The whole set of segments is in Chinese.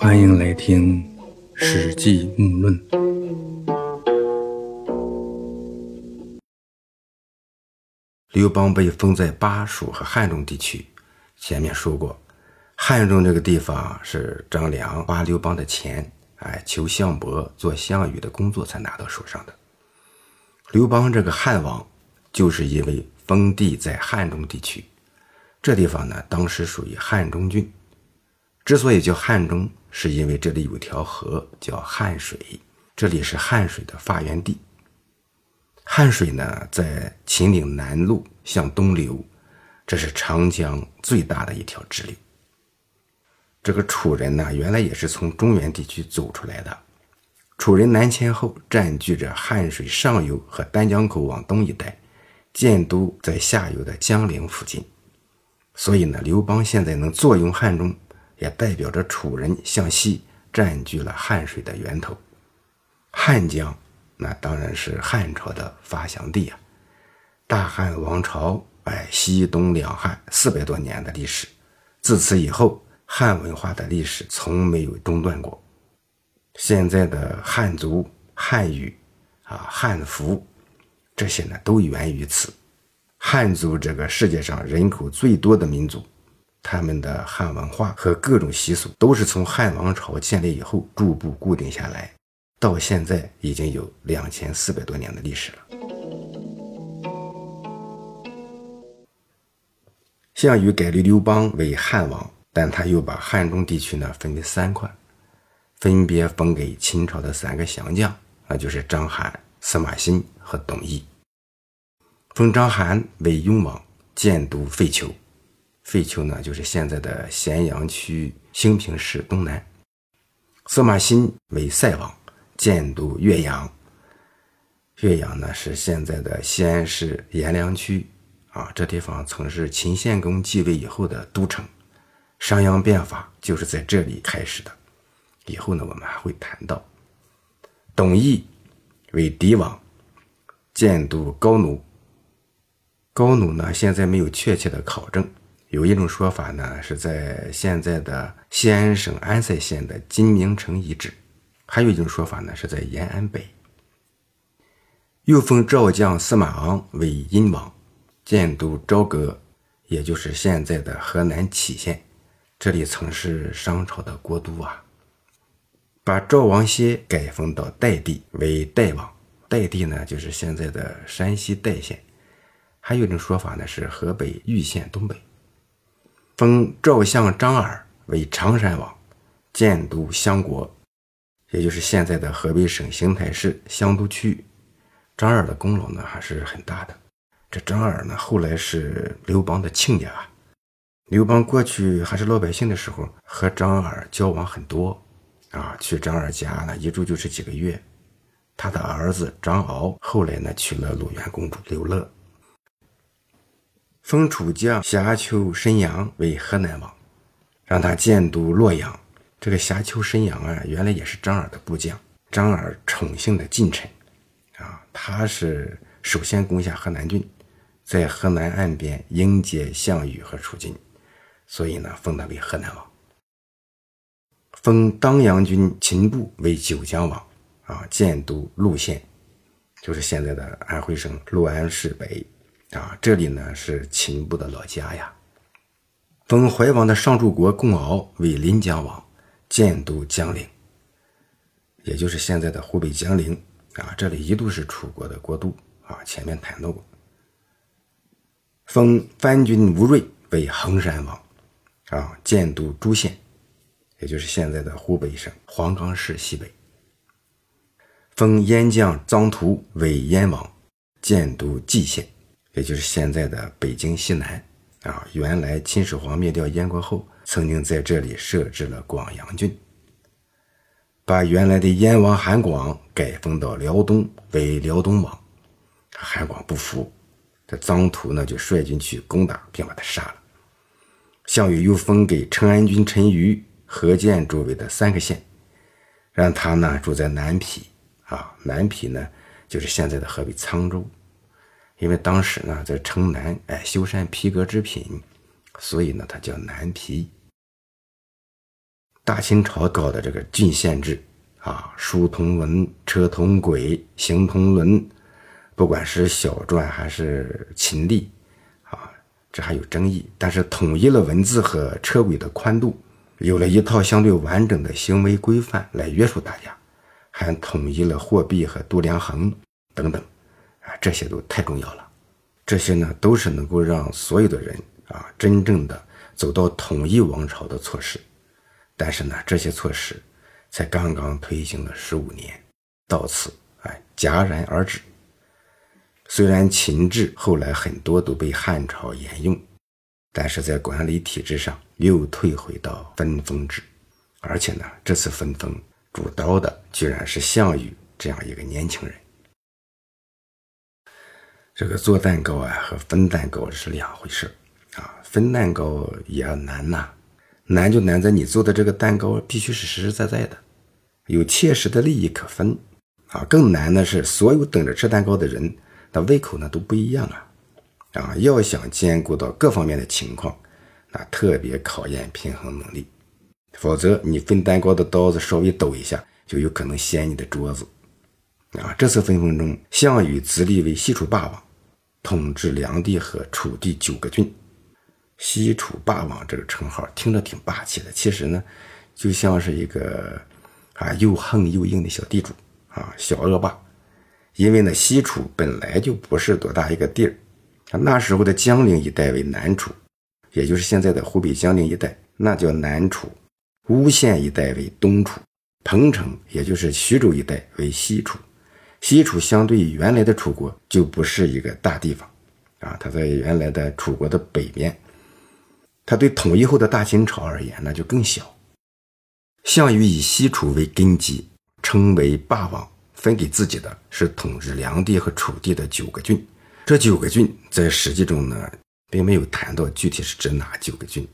欢迎来听《史记·木论》。刘邦被封在巴蜀和汉中地区。前面说过，汉中这个地方是张良花刘邦的钱，哎，求项伯做项羽的工作才拿到手上的。刘邦这个汉王，就是因为封地在汉中地区，这地方呢，当时属于汉中郡。之所以叫汉中，是因为这里有条河叫汉水，这里是汉水的发源地。汉水呢，在秦岭南麓向东流，这是长江最大的一条支流。这个楚人呢，原来也是从中原地区走出来的。楚人南迁后，占据着汉水上游和丹江口往东一带，建都在下游的江陵附近。所以呢，刘邦现在能坐拥汉中。也代表着楚人向西占据了汉水的源头，汉江那当然是汉朝的发祥地啊。大汉王朝哎，西东两汉四百多年的历史，自此以后，汉文化的历史从没有中断过。现在的汉族、汉语啊、汉服，这些呢都源于此。汉族这个世界上人口最多的民族。他们的汉文化和各种习俗都是从汉王朝建立以后逐步固定下来，到现在已经有两千四百多年的历史了。项羽改立刘邦为汉王，但他又把汉中地区呢分为三块，分别封给秦朝的三个降将，那就是章邯、司马欣和董翳。封章邯为雍王，建都废丘。废丘呢，就是现在的咸阳区兴平市东南。司马欣为塞王，建都岳阳。岳阳呢，是现在的西安市阎良区啊。这地方曾是秦献公继位以后的都城，商鞅变法就是在这里开始的。以后呢，我们还会谈到。董翳为狄王，建都高奴。高奴呢，现在没有确切的考证。有一种说法呢，是在现在的西安省安塞县的金明城遗址；还有一种说法呢，是在延安北。又封赵将司马昂为殷王，建都朝歌，也就是现在的河南杞县，这里曾是商朝的国都啊。把赵王歇改封到代地为代王，代地呢就是现在的山西代县。还有一种说法呢，是河北玉县东北。封赵相张耳为常山王，建都相国，也就是现在的河北省邢台市相都区。张耳的功劳呢还是很大的。这张耳呢后来是刘邦的亲家，刘邦过去还是老百姓的时候，和张耳交往很多啊，去张耳家呢一住就是几个月。他的儿子张敖后来呢娶了鲁元公主刘乐。封楚将夏丘申阳为河南王，让他建都洛阳。这个夏丘申阳啊，原来也是张耳的部将，张耳宠幸的近臣啊。他是首先攻下河南郡，在河南岸边迎接项羽和楚军，所以呢，封他为河南王。封当阳军秦部为九江王啊，建都陆县，就是现在的安徽省六安市北。啊，这里呢是秦部的老家呀。封怀王的上柱国共敖为临江王，建都江陵，也就是现在的湖北江陵啊。这里一度是楚国的国都啊。前面谈到过。封藩军吴瑞为衡山王，啊，建都朱县，也就是现在的湖北省黄冈市西北。封燕将臧荼为燕王，建都蓟县。也就是现在的北京西南啊，原来秦始皇灭掉燕国后，曾经在这里设置了广阳郡，把原来的燕王韩广改封到辽东为辽东王。韩广不服，这臧荼呢就率军去攻打，并把他杀了。项羽又封给成安军陈馀、何建周围的三个县，让他呢住在南皮啊，南皮呢就是现在的河北沧州。因为当时呢，在城南哎修缮皮革制品，所以呢，它叫南皮。大清朝搞的这个郡县制啊，书同文，车同轨，行同伦，不管是小篆还是秦隶啊，这还有争议。但是统一了文字和车轨的宽度，有了一套相对完整的行为规范来约束大家，还统一了货币和度量衡等等啊，这些都太重要了。这些呢，都是能够让所有的人啊，真正的走到统一王朝的措施。但是呢，这些措施才刚刚推行了十五年，到此哎戛然而止。虽然秦制后来很多都被汉朝沿用，但是在管理体制上又退回到分封制，而且呢，这次分封主刀的居然是项羽这样一个年轻人。这个做蛋糕啊和分蛋糕是两回事啊，分蛋糕也要难呐，难就难在你做的这个蛋糕必须是实实在在的，有切实的利益可分啊。更难的是，所有等着吃蛋糕的人，那胃口呢都不一样啊，啊，要想兼顾到各方面的情况，那特别考验平衡能力，否则你分蛋糕的刀子稍微抖一下，就有可能掀你的桌子啊。这次分封中，项羽自立为西楚霸王。统治梁地和楚地九个郡，西楚霸王这个称号听着挺霸气的，其实呢，就像是一个啊又横又硬的小地主啊，小恶霸。因为呢，西楚本来就不是多大一个地儿，那时候的江陵一带为南楚，也就是现在的湖北江陵一带，那叫南楚；巫县一带为东楚，彭城也就是徐州一带为西楚。西楚相对于原来的楚国就不是一个大地方，啊，它在原来的楚国的北边，它对统一后的大秦朝而言那就更小。项羽以西楚为根基，称为霸王，分给自己的是统治梁地和楚地的九个郡。这九个郡在史记中呢，并没有谈到具体是指哪九个郡。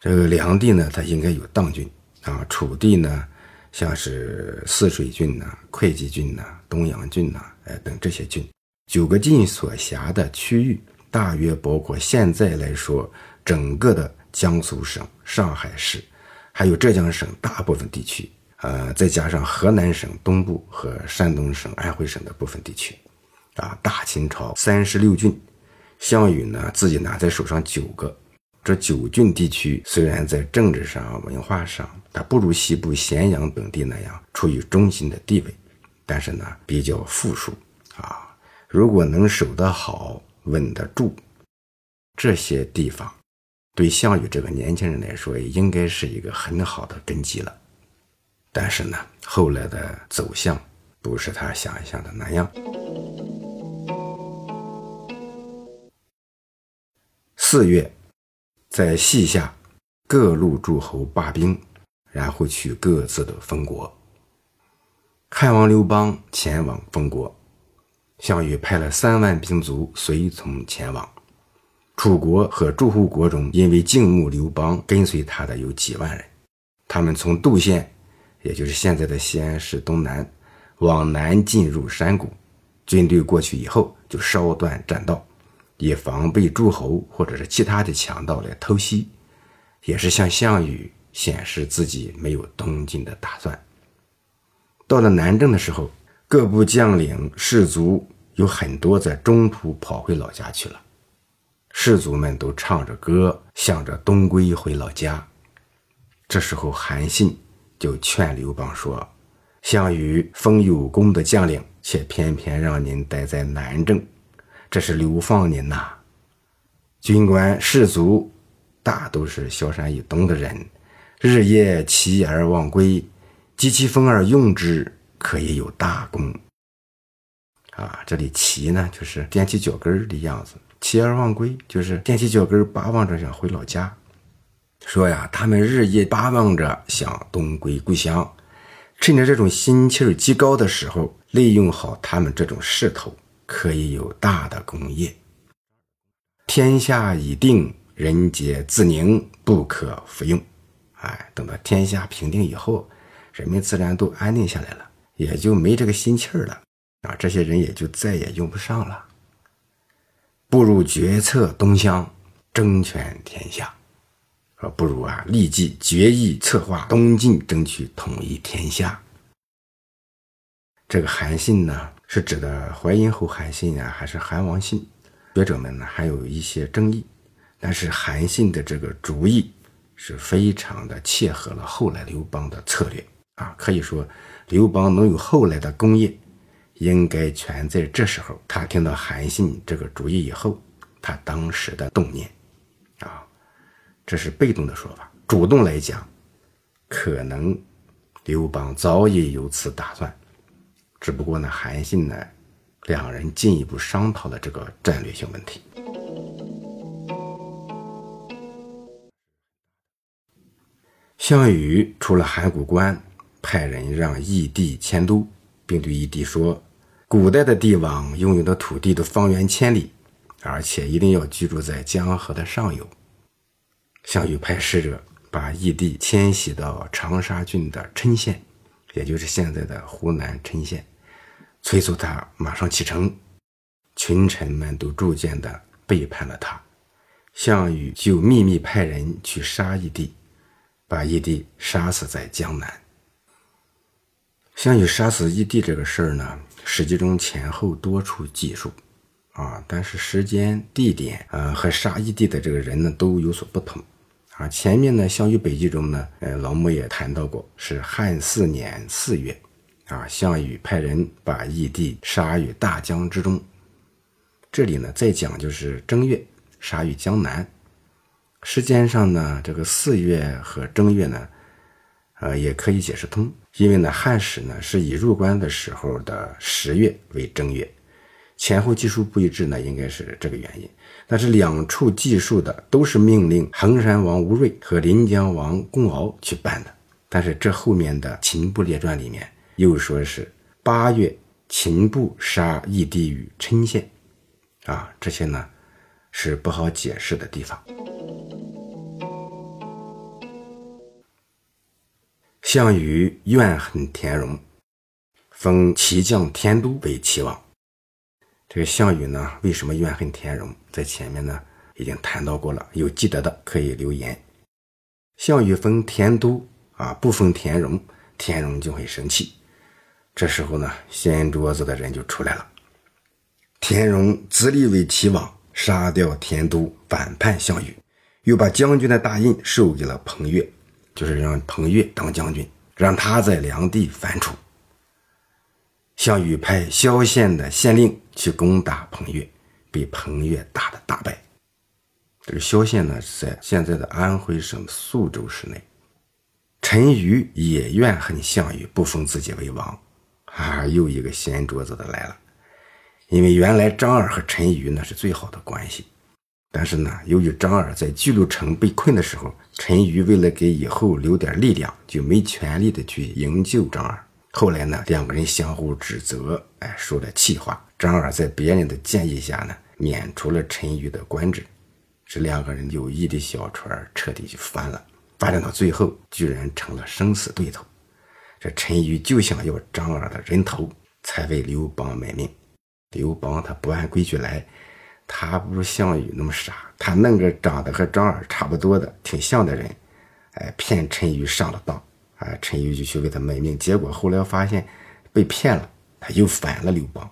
这个梁地呢，它应该有当郡啊，楚地呢。像是泗水郡呐、会稽郡呐、东阳郡呐，哎等这些郡，九个郡所辖的区域，大约包括现在来说整个的江苏省、上海市，还有浙江省大部分地区，呃，再加上河南省东部和山东省、安徽省的部分地区，啊，大秦朝三十六郡，项羽呢自己拿在手上九个。这九郡地区虽然在政治上、文化上，它不如西部咸阳等地那样处于中心的地位，但是呢，比较富庶啊。如果能守得好、稳得住，这些地方，对项羽这个年轻人来说，也应该是一个很好的根基了。但是呢，后来的走向不是他想象的那样。四月。在西夏，各路诸侯罢兵，然后去各自的封国。汉王刘邦前往封国，项羽派了三万兵卒随从前往。楚国和诸侯国中，因为敬慕刘邦，跟随他的有几万人。他们从杜县，也就是现在的西安市东南，往南进入山谷。军队过去以后，就烧断栈道。以防备诸侯或者是其他的强盗来偷袭，也是向项羽显示自己没有东进的打算。到了南郑的时候，各部将领士卒有很多在中途跑回老家去了，士卒们都唱着歌，向着东归回老家。这时候，韩信就劝刘邦说：“项羽封有功的将领，却偏偏让您待在南郑。”这是流放您呐！军官士卒大都是萧山以东的人，日夜骑而忘归，及其风而用之，可以有大功。啊，这里骑呢，就是踮起脚跟的样子；骑而忘归，就是踮起脚跟巴望着想回老家。说呀，他们日夜巴望着想东归故乡，趁着这种心气儿极高的时候，利用好他们这种势头。可以有大的功业。天下已定，人皆自宁，不可复用。哎，等到天下平定以后，人们自然都安定下来了，也就没这个心气儿了。啊，这些人也就再也用不上了。不如决策东乡，争权天下。说不如啊，立即决议策划东晋，争取统一天下。这个韩信呢，是指的淮阴侯韩信呀，还是韩王信？学者们呢还有一些争议。但是韩信的这个主意是非常的切合了后来刘邦的策略啊，可以说刘邦能有后来的功业，应该全在这时候。他听到韩信这个主意以后，他当时的动念啊，这是被动的说法。主动来讲，可能刘邦早已有此打算。只不过呢，韩信呢，两人进一步商讨了这个战略性问题。项羽出了函谷关，派人让义帝迁都，并对义帝说：“古代的帝王拥有的土地都方圆千里，而且一定要居住在江河的上游。”项羽派使者把义帝迁徙到长沙郡的郴县，也就是现在的湖南郴县。催促他马上启程，群臣们都逐渐的背叛了他。项羽就秘密派人去杀义帝，把义帝杀死在江南。项羽杀死义帝这个事儿呢，史记中前后多处记述，啊，但是时间、地点，呃，和杀义帝的这个人呢都有所不同。啊，前面呢，《项羽北记》中呢，呃，老穆也谈到过，是汉四年四月。啊，项羽派人把义帝杀于大江之中。这里呢，再讲就是正月杀于江南。时间上呢，这个四月和正月呢，呃，也可以解释通。因为呢，汉史呢是以入关的时候的十月为正月，前后记述不一致呢，应该是这个原因。但是两处记述的都是命令衡山王吴瑞和临江王公敖去办的。但是这后面的秦部列传里面。又说是八月，秦部杀义帝于郴县，啊，这些呢是不好解释的地方。项羽怨恨田荣，封齐将田都为齐王。这个项羽呢，为什么怨恨田荣？在前面呢已经谈到过了，有记得的可以留言。项羽封田都啊，不封田荣，田荣就会生气。这时候呢，掀桌子的人就出来了。田荣自立为齐王，杀掉田都，反叛项羽，又把将军的大印授给了彭越，就是让彭越当将军，让他在梁地反楚。项羽派萧县的县令去攻打彭越，被彭越打得大败。这个萧县呢，在现在的安徽省宿州市内。陈馀也怨恨项羽不封自己为王。啊，又一个掀桌子的来了。因为原来张耳和陈馀那是最好的关系，但是呢，由于张耳在巨鹿城被困的时候，陈馀为了给以后留点力量，就没全力的去营救张耳。后来呢，两个人相互指责，哎，说了气话。张耳在别人的建议下呢，免除了陈馀的官职。这两个人友谊的小船彻底就翻了，发展到最后，居然成了生死对头。这陈馀就想要张耳的人头，才为刘邦卖命。刘邦他不按规矩来，他不如项羽那么傻，他弄个长得和张耳差不多的、挺像的人，哎，骗陈馀上了当。啊，陈馀就去为他卖命，结果后来发现被骗了，他又反了刘邦。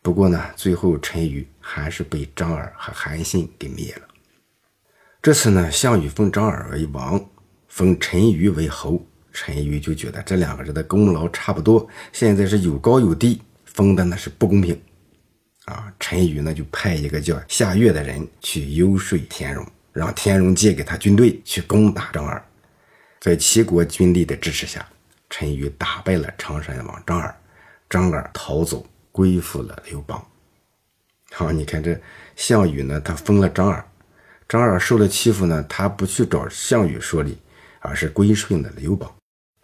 不过呢，最后陈馀还是被张耳和韩信给灭了。这次呢，项羽封张耳为王，封陈馀为侯。陈馀就觉得这两个人的功劳差不多，现在是有高有低，封的那是不公平，啊！陈馀呢就派一个叫夏月的人去游说田荣，让田荣借给他军队去攻打张耳。在齐国军力的支持下，陈馀打败了常山王张耳，张耳逃走，归附了刘邦。好，你看这项羽呢，他封了张耳，张耳受了欺负呢，他不去找项羽说理，而是归顺了刘邦。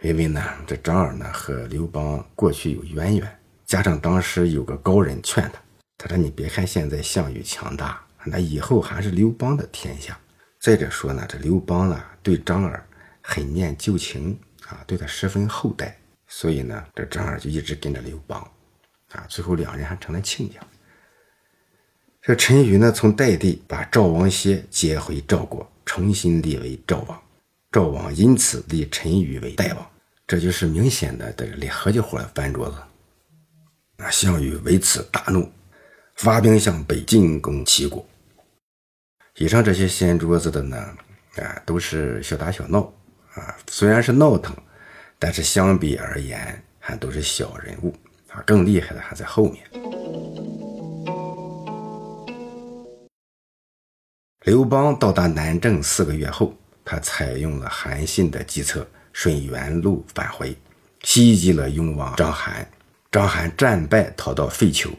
因为呢，这张耳呢和刘邦过去有渊源，加上当时有个高人劝他，他说：“你别看现在项羽强大，那以后还是刘邦的天下。再者说呢，这刘邦呢对张耳很念旧情啊，对他十分厚待，所以呢，这张耳就一直跟着刘邦，啊，最后两人还成了亲家。这陈馀呢，从代地把赵王歇接回赵国，重新立为赵王。赵王因此立陈馀为代王，这就是明显的这个合起伙来翻桌子。那项羽为此大怒，发兵向北进攻齐国。以上这些掀桌子的呢，啊，都是小打小闹啊，虽然是闹腾，但是相比而言还都是小人物啊，更厉害的还在后面。刘邦到达南郑四个月后，他采用了韩信的计策，顺原路返回，袭击了雍王章邯。章邯战败，逃到废丘。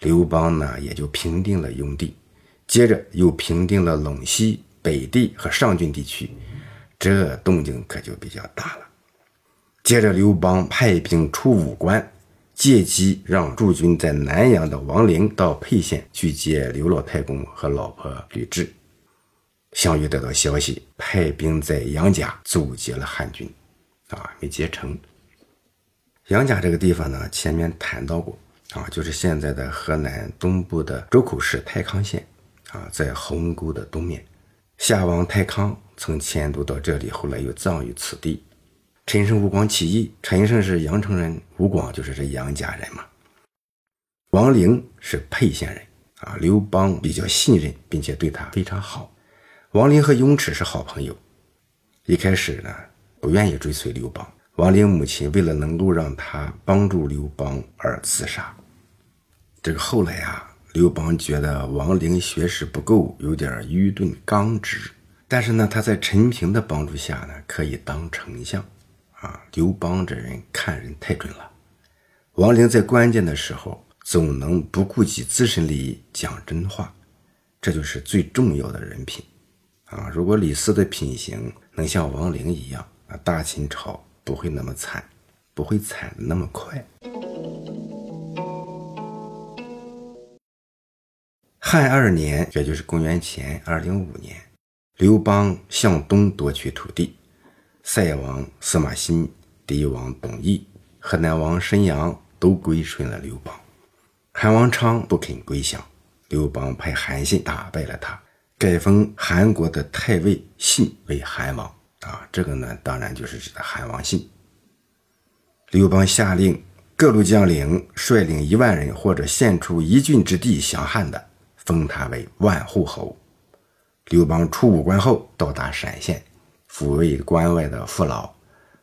刘邦呢，也就平定了雍地，接着又平定了陇西、北地和上郡地区，这动静可就比较大了。接着，刘邦派兵出武关，借机让驻军在南阳的王陵到沛县去接刘老太公和老婆吕雉。项羽得到消息，派兵在杨家阻截了汉军，啊，没截成。杨家这个地方呢，前面谈到过，啊，就是现在的河南东部的周口市太康县，啊，在鸿沟的东面。夏王太康曾迁都到这里，后来又葬于此地。陈胜吴广起义，陈胜是阳城人，吴广就是这杨家人嘛。王陵是沛县人，啊，刘邦比较信任，并且对他非常好。王陵和雍齿是好朋友，一开始呢不愿意追随刘邦。王陵母亲为了能够让他帮助刘邦而自杀。这个后来啊，刘邦觉得王陵学识不够，有点愚钝刚直，但是呢，他在陈平的帮助下呢，可以当丞相。啊，刘邦这人看人太准了。王陵在关键的时候总能不顾及自身利益讲真话，这就是最重要的人品。啊，如果李斯的品行能像王陵一样，啊，大秦朝不会那么惨，不会惨的那么快。汉二年，也就是公元前二零五年，刘邦向东夺取土地，塞王司马欣、狄王董翳、河南王申阳都归顺了刘邦。韩王昌不肯归降，刘邦派韩信打败了他。改封韩国的太尉信为韩王啊，这个呢，当然就是指的韩王信。刘邦下令各路将领率领一万人或者献出一郡之地降汉的，封他为万户侯。刘邦出武关后，到达陕县，抚慰关外的父老。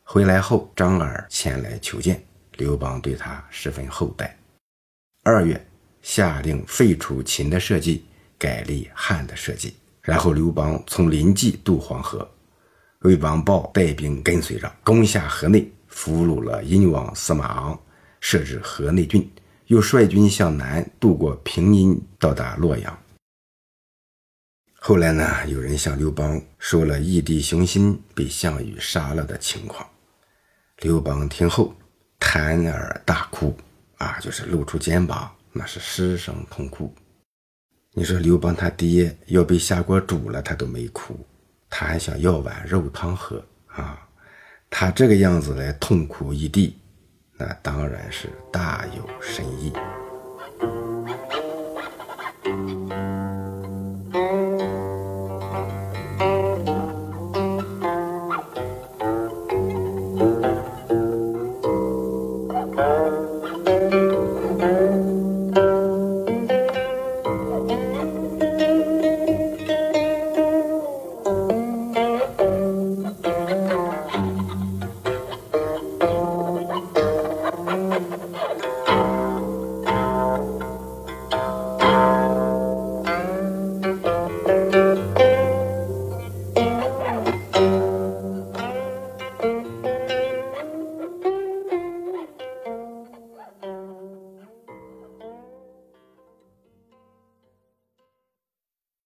回来后，张耳前来求见，刘邦对他十分厚待。二月，下令废除秦的社稷。改立汉的社稷，然后刘邦从临济渡黄河，魏王豹带兵跟随着，攻下河内，俘虏了殷王司马昂，设置河内郡，又率军向南渡过平阴，到达洛阳。后来呢，有人向刘邦说了义弟熊心被项羽杀了的情况，刘邦听后弹耳大哭，啊，就是露出肩膀，那是失声痛哭。你说刘邦他爹要被下锅煮了，他都没哭，他还想要碗肉汤喝啊！他这个样子来痛哭一地，那当然是大有深意。